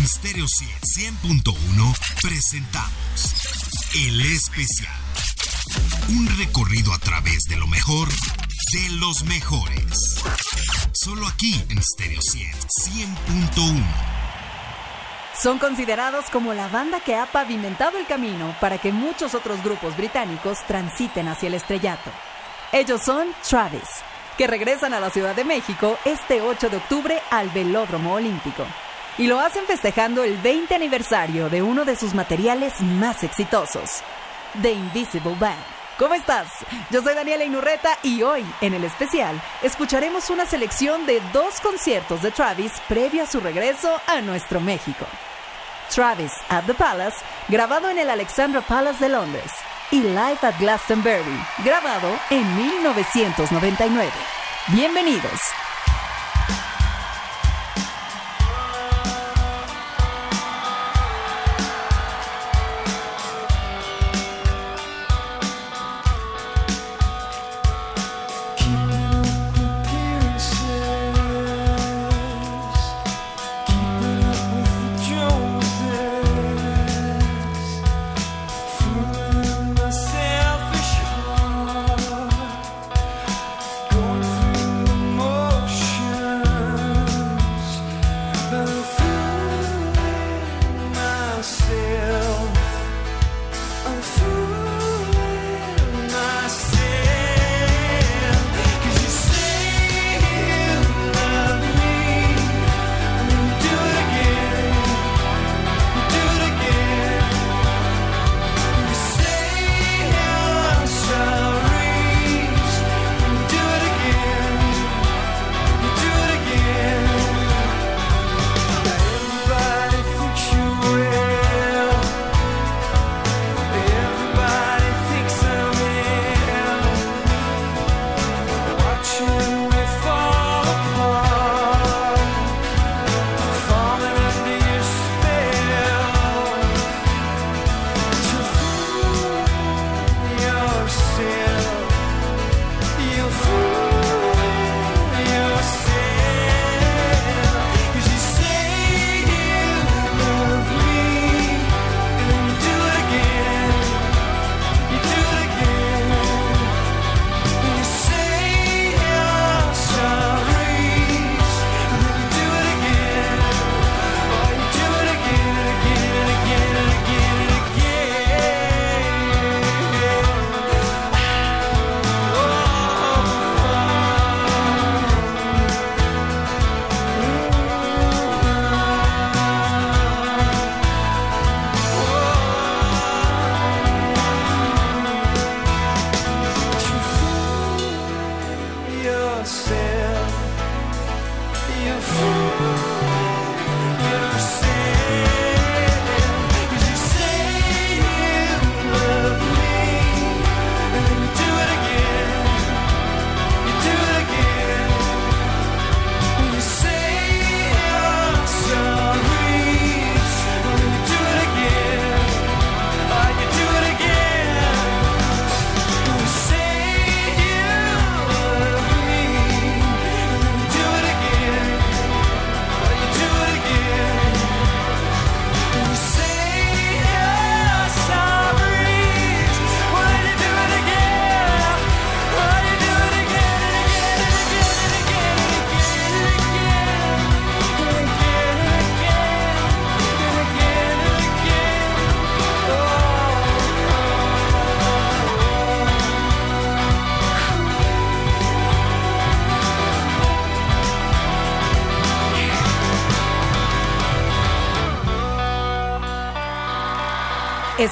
En Stereo 100.1 presentamos El Especial. Un recorrido a través de lo mejor de los mejores. Solo aquí en Stereo 100.1. Son considerados como la banda que ha pavimentado el camino para que muchos otros grupos británicos transiten hacia el estrellato. Ellos son Travis, que regresan a la Ciudad de México este 8 de octubre al Velódromo Olímpico. Y lo hacen festejando el 20 aniversario de uno de sus materiales más exitosos, The Invisible Band. ¿Cómo estás? Yo soy Daniela Inurreta y hoy, en el especial, escucharemos una selección de dos conciertos de Travis previo a su regreso a nuestro México. Travis at the Palace, grabado en el Alexandra Palace de Londres, y Live at Glastonbury, grabado en 1999. Bienvenidos.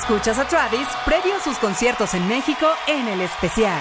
Escuchas a Travis previo a sus conciertos en México en el especial.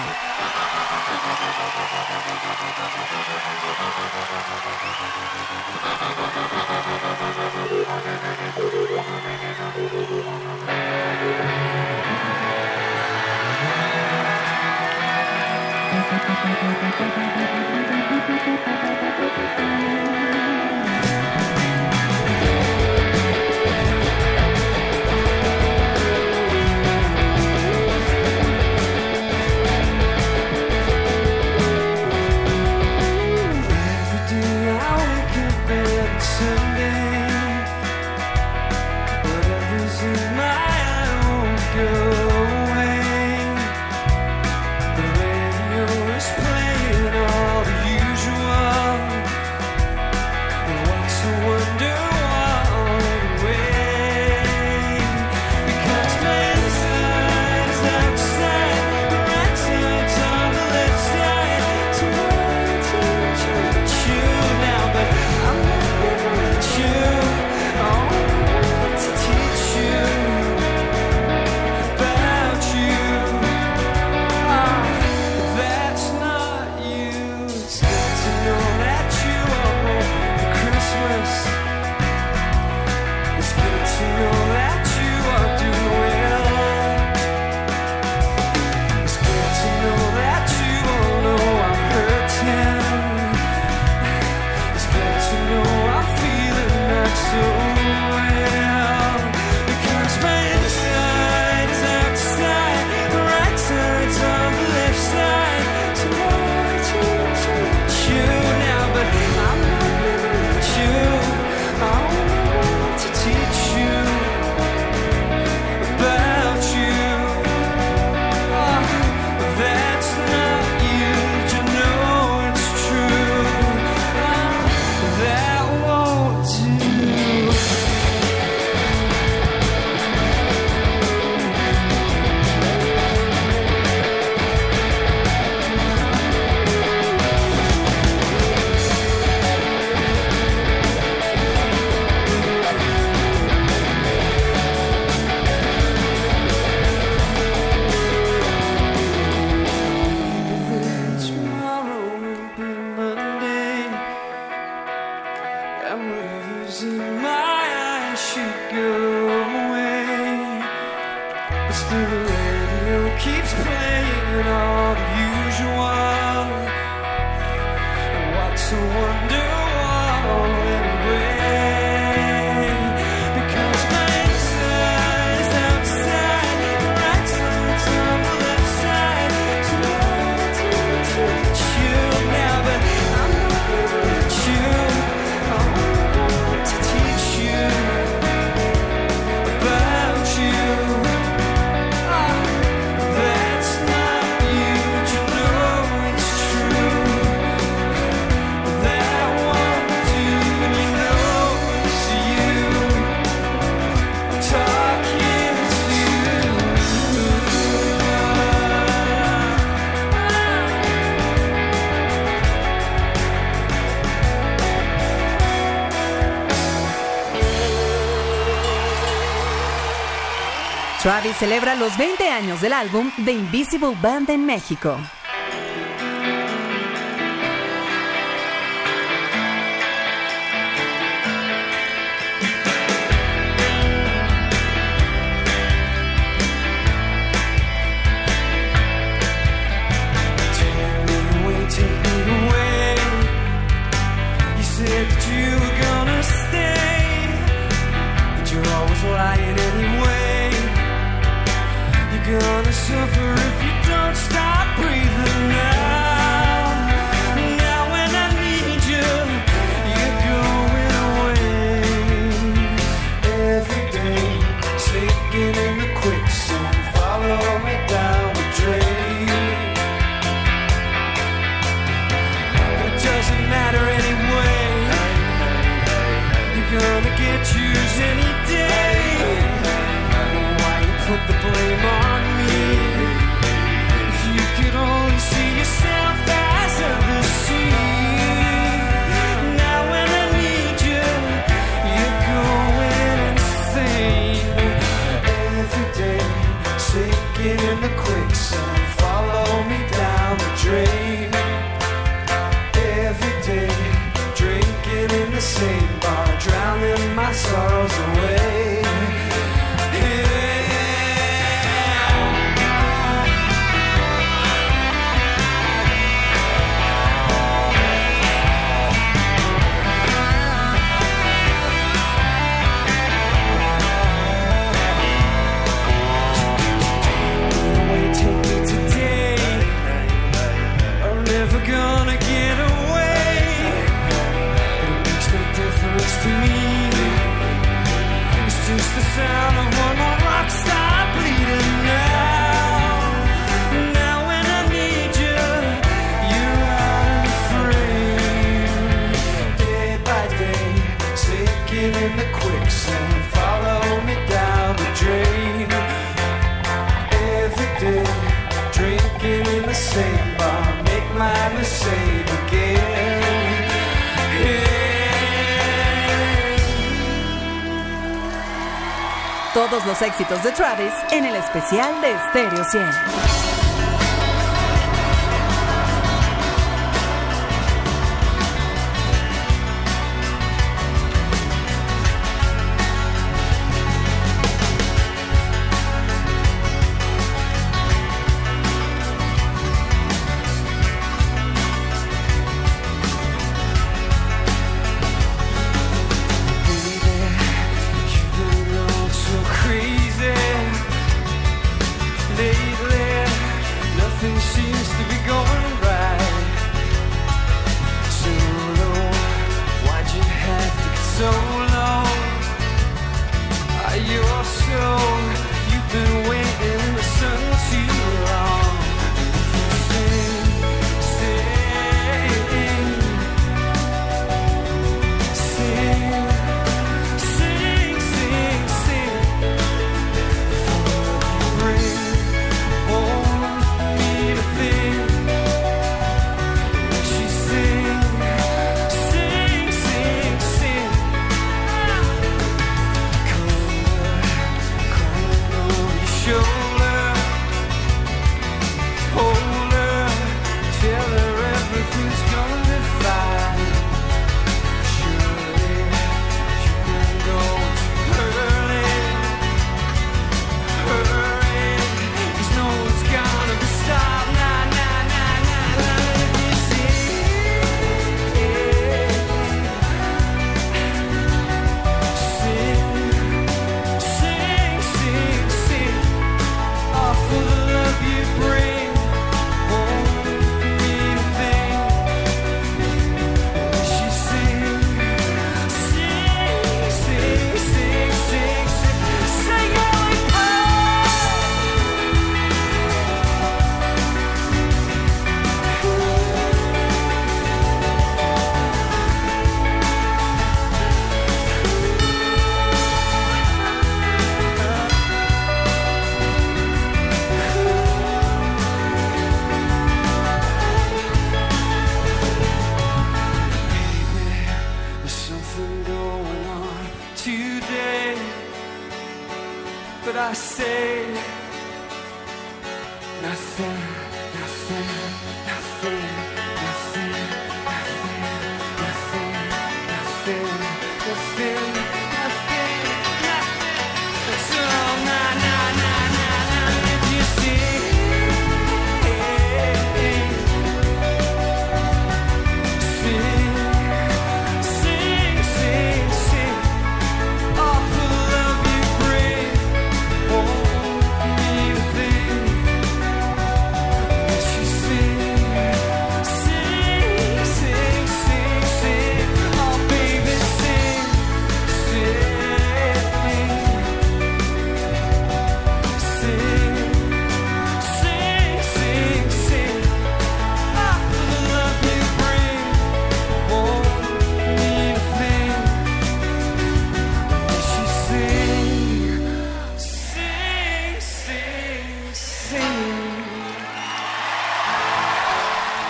Travis celebra los 20 años del álbum The Invisible Band en México. de Travis en el especial de Stereo 100.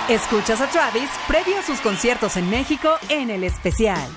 Escuchas a Travis previo a sus conciertos en México en el especial.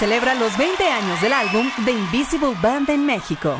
celebra los 20 años del álbum The Invisible Band en México.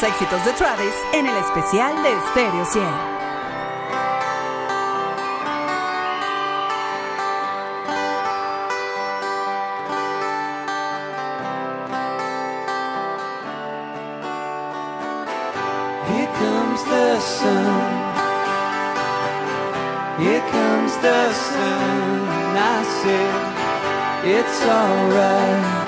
los éxitos de Travis en el especial de Stereo 100. the sun. Here comes the sun. I said, It's alright.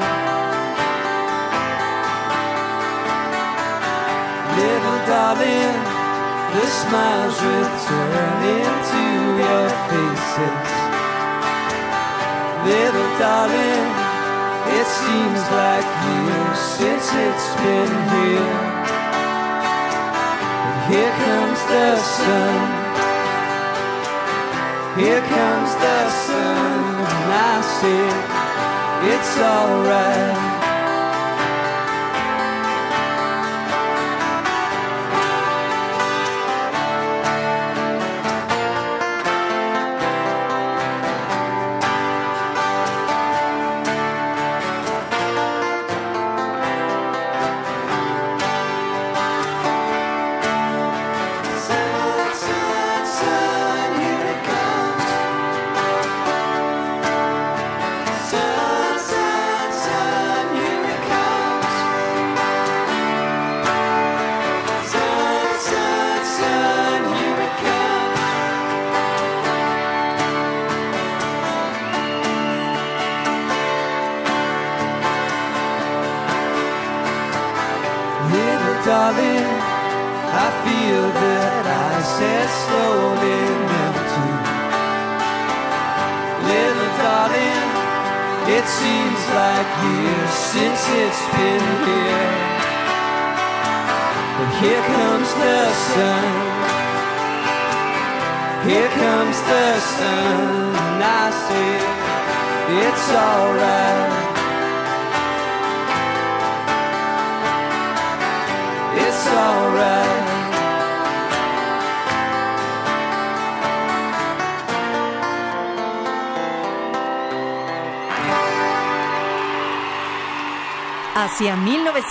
Little darling, the smiles return into your faces. Little darling, it seems like years since it's been here. But here comes the sun. Here comes the sun, and I say it's alright.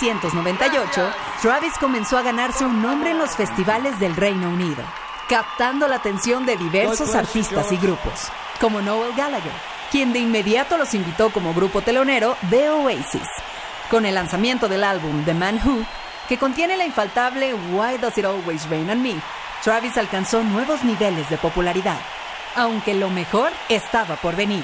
1998, Travis comenzó a ganarse un nombre en los festivales del Reino Unido, captando la atención de diversos artistas y grupos, como Noel Gallagher, quien de inmediato los invitó como grupo telonero de Oasis. Con el lanzamiento del álbum The Man Who, que contiene la infaltable Why Does It Always Rain on Me, Travis alcanzó nuevos niveles de popularidad, aunque lo mejor estaba por venir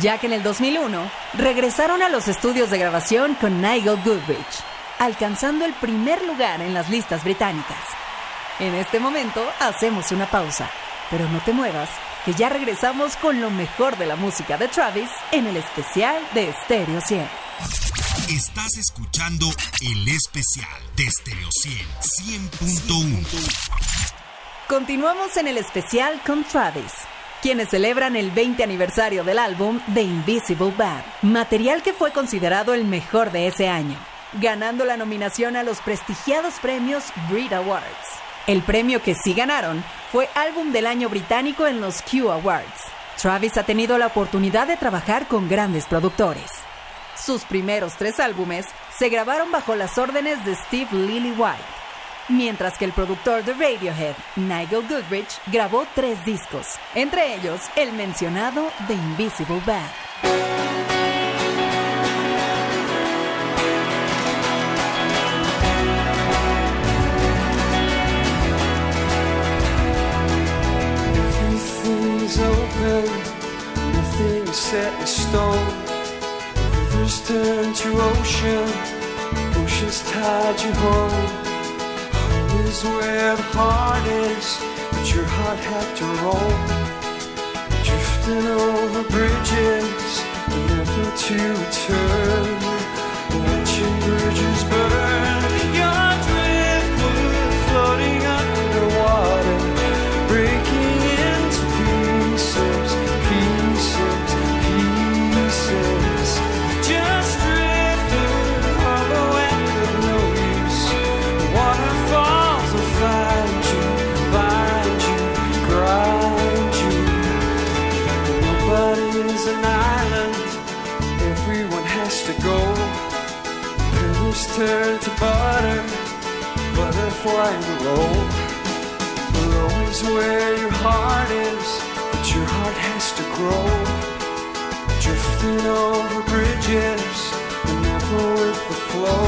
ya que en el 2001 regresaron a los estudios de grabación con Nigel Goodrich, alcanzando el primer lugar en las listas británicas. En este momento hacemos una pausa, pero no te muevas, que ya regresamos con lo mejor de la música de Travis en el especial de Stereo 100. Estás escuchando el especial de Stereo 100 100.1. Continuamos en el especial con Travis, quienes celebran el 20 aniversario del álbum The Invisible Band, material que fue considerado el mejor de ese año, ganando la nominación a los prestigiados premios Brit Awards. El premio que sí ganaron fue Álbum del Año Británico en los Q Awards. Travis ha tenido la oportunidad de trabajar con grandes productores. Sus primeros tres álbumes se grabaron bajo las órdenes de Steve Lillywhite, mientras que el productor de Radiohead, Nigel Goodrich, grabó tres discos, entre ellos el mencionado The Invisible Band. Is where the heart is, but your heart had to roam. Drifting over bridges, never to return. In the roll. Below is where your heart is, but your heart has to grow. Drifting over bridges, never with the flow.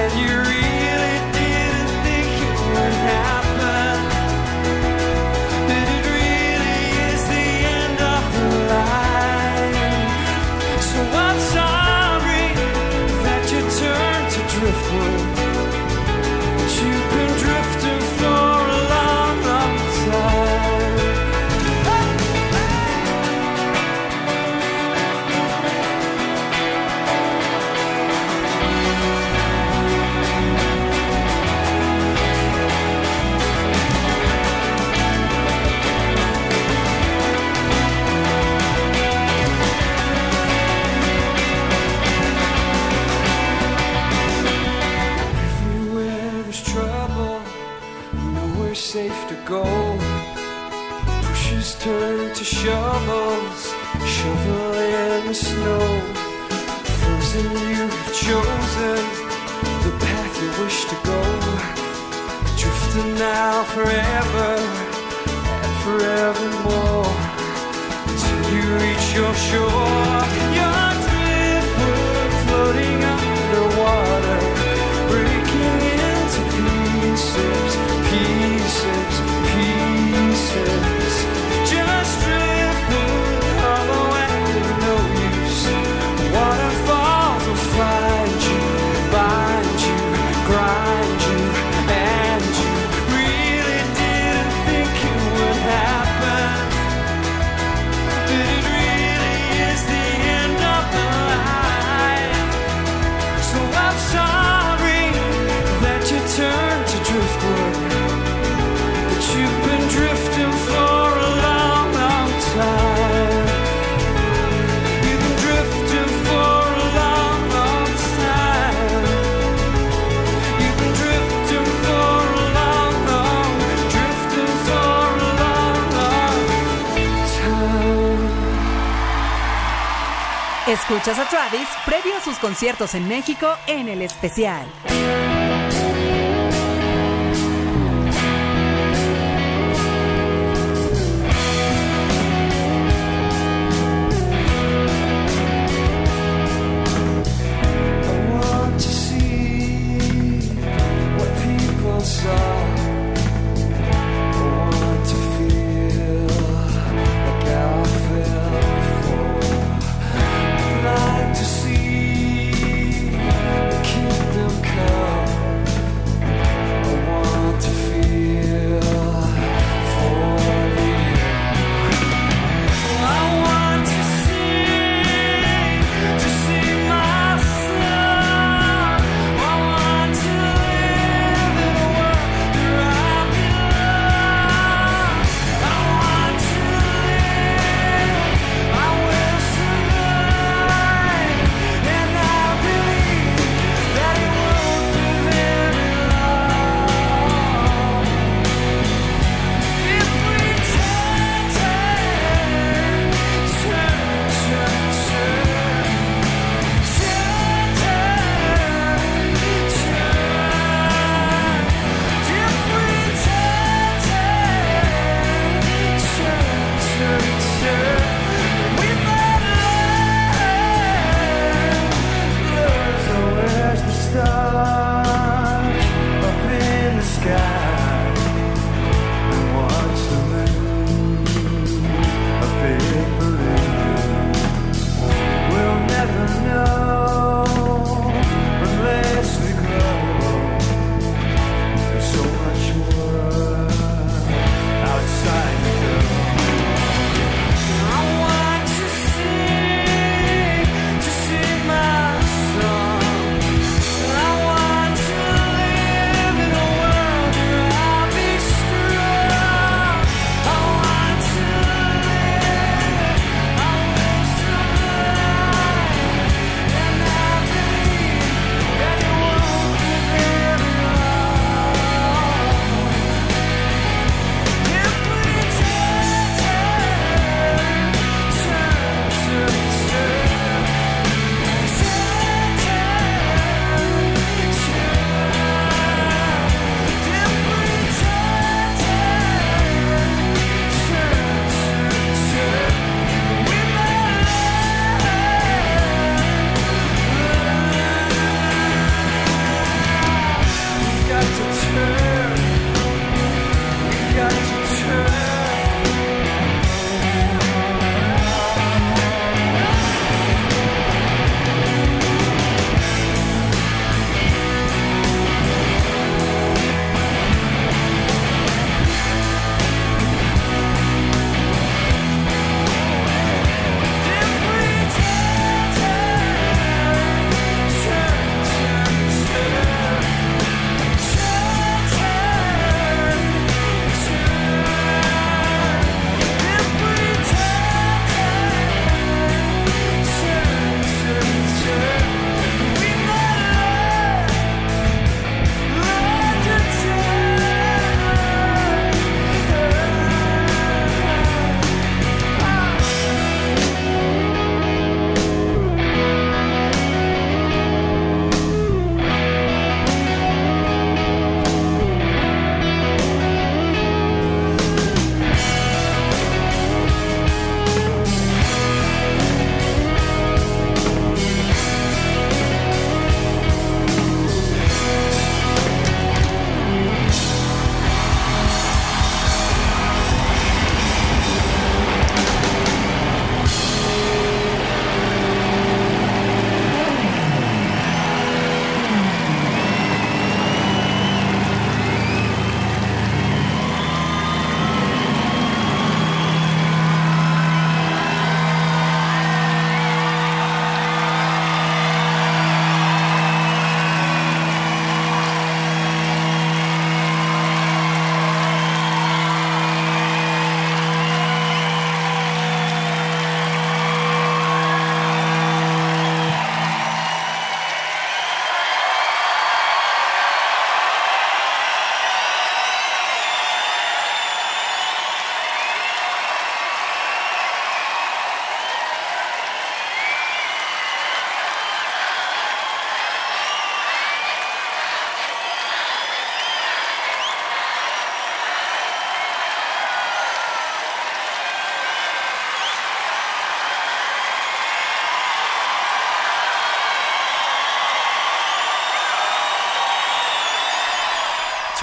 And you Turn to shovels, shovel in the snow. Frozen, you have chosen the path you wish to go. Drifting now forever and forevermore till you reach your shore. Escuchas a Travis previo a sus conciertos en México en el especial.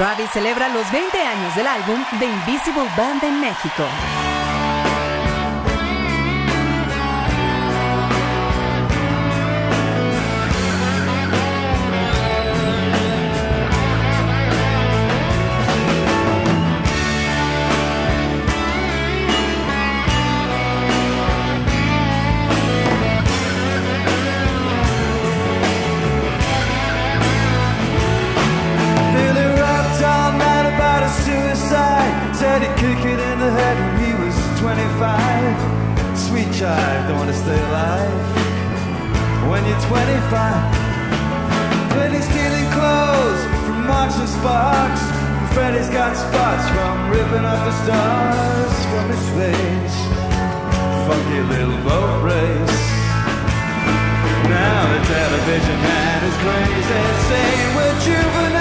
Travis celebra los 20 años del álbum The Invisible Band en México. Sweet child, don't want to stay alive when you're 25. Billy's stealing clothes from Marks and Sparks. Freddy's got spots from ripping off the stars from his face. Funky little boat race. Now the television man is crazy, saying we're juvenile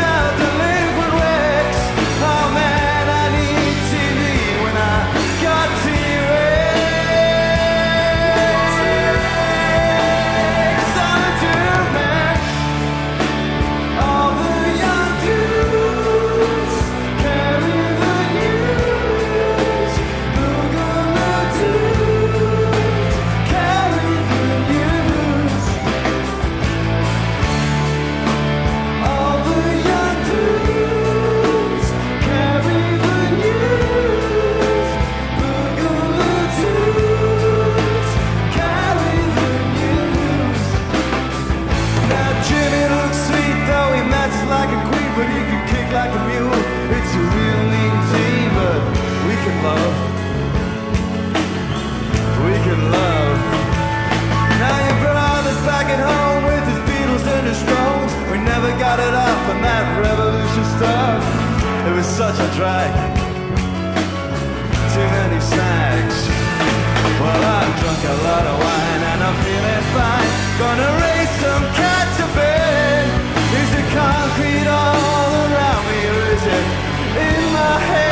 It a drag. Too many snags. Well, I've drunk a lot of wine and I'm feeling fine. Gonna raise some cats to bed. Is the concrete all around me or is it in my head?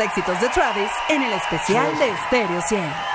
Éxitos de Travis en el especial de Stereo 100.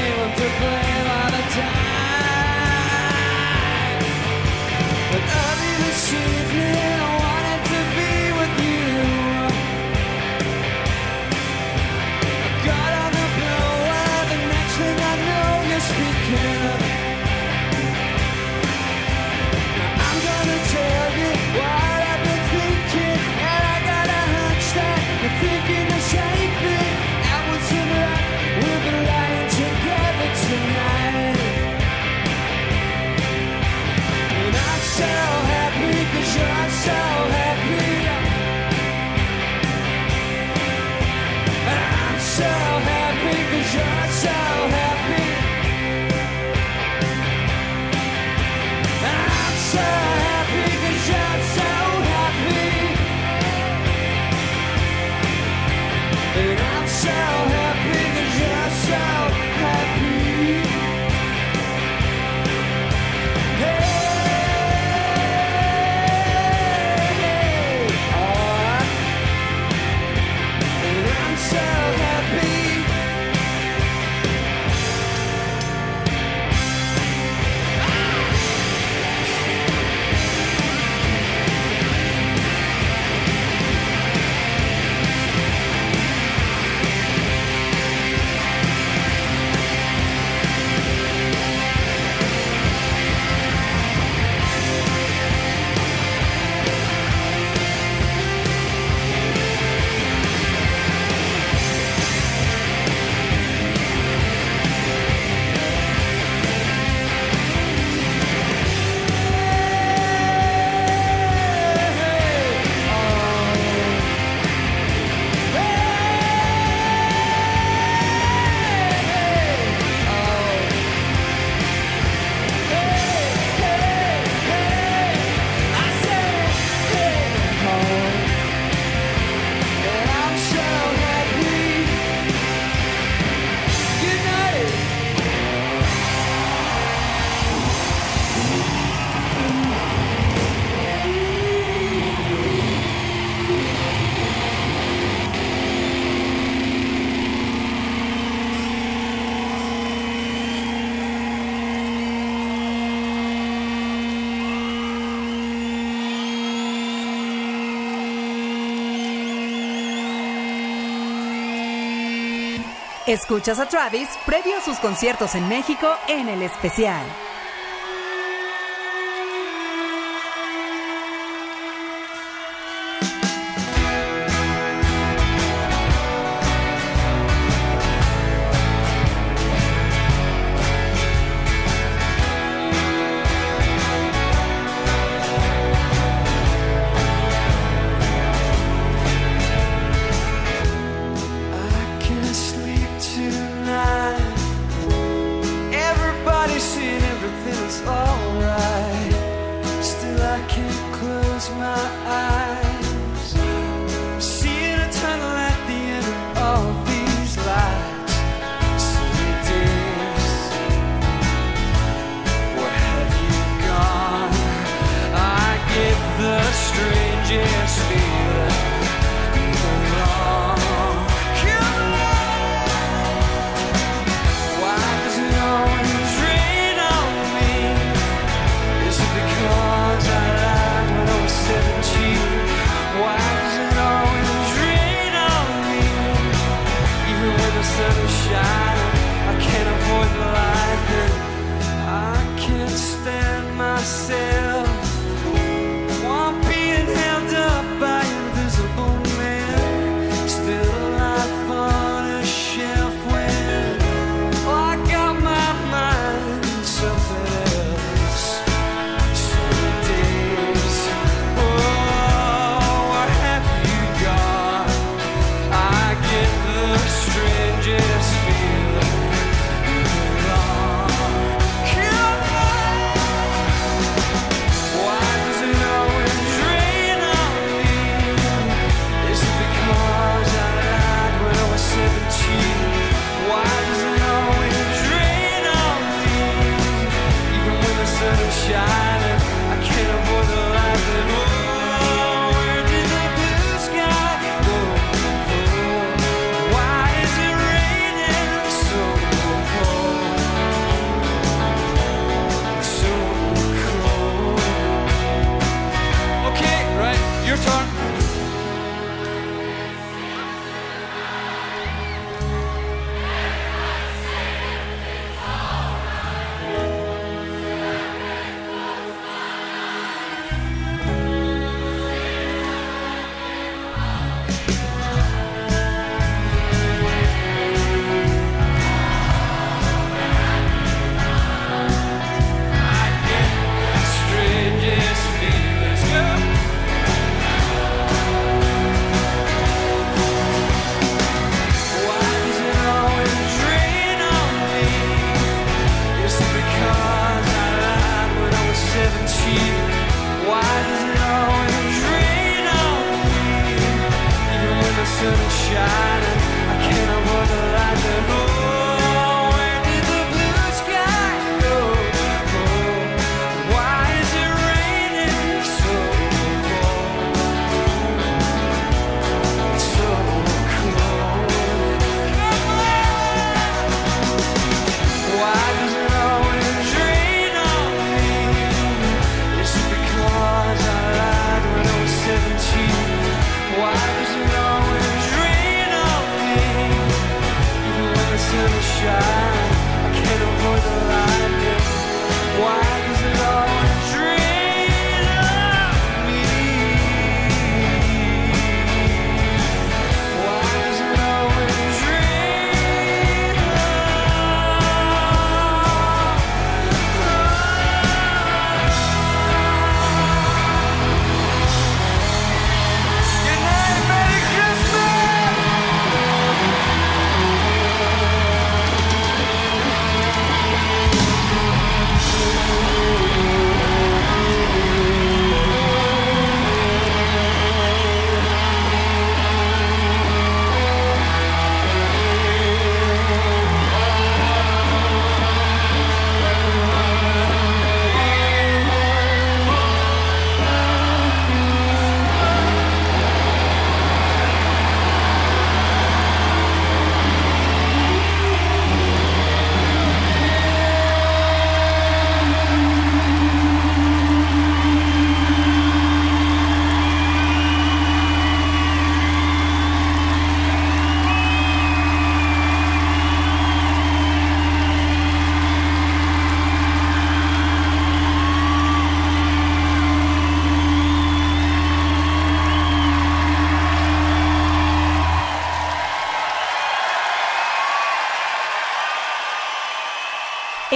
anyone to believe. Escuchas a Travis previo a sus conciertos en México en el especial.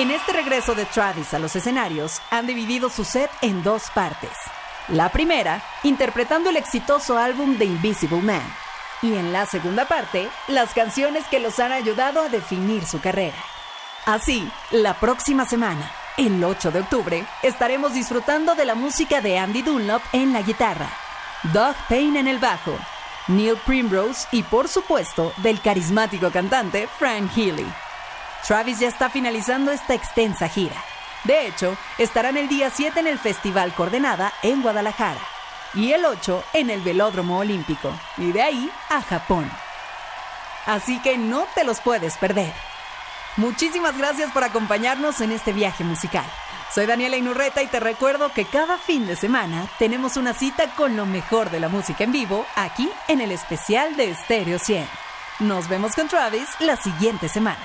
En este regreso de Travis a los escenarios, han dividido su set en dos partes. La primera, interpretando el exitoso álbum The Invisible Man. Y en la segunda parte, las canciones que los han ayudado a definir su carrera. Así, la próxima semana, el 8 de octubre, estaremos disfrutando de la música de Andy Dunlop en la guitarra, Doug Payne en el bajo, Neil Primrose y por supuesto del carismático cantante Frank Healy. Travis ya está finalizando esta extensa gira. De hecho, estarán el día 7 en el Festival Coordenada en Guadalajara y el 8 en el Velódromo Olímpico y de ahí a Japón. Así que no te los puedes perder. Muchísimas gracias por acompañarnos en este viaje musical. Soy Daniela Inurreta y te recuerdo que cada fin de semana tenemos una cita con lo mejor de la música en vivo aquí en el especial de Stereo 100. Nos vemos con Travis la siguiente semana.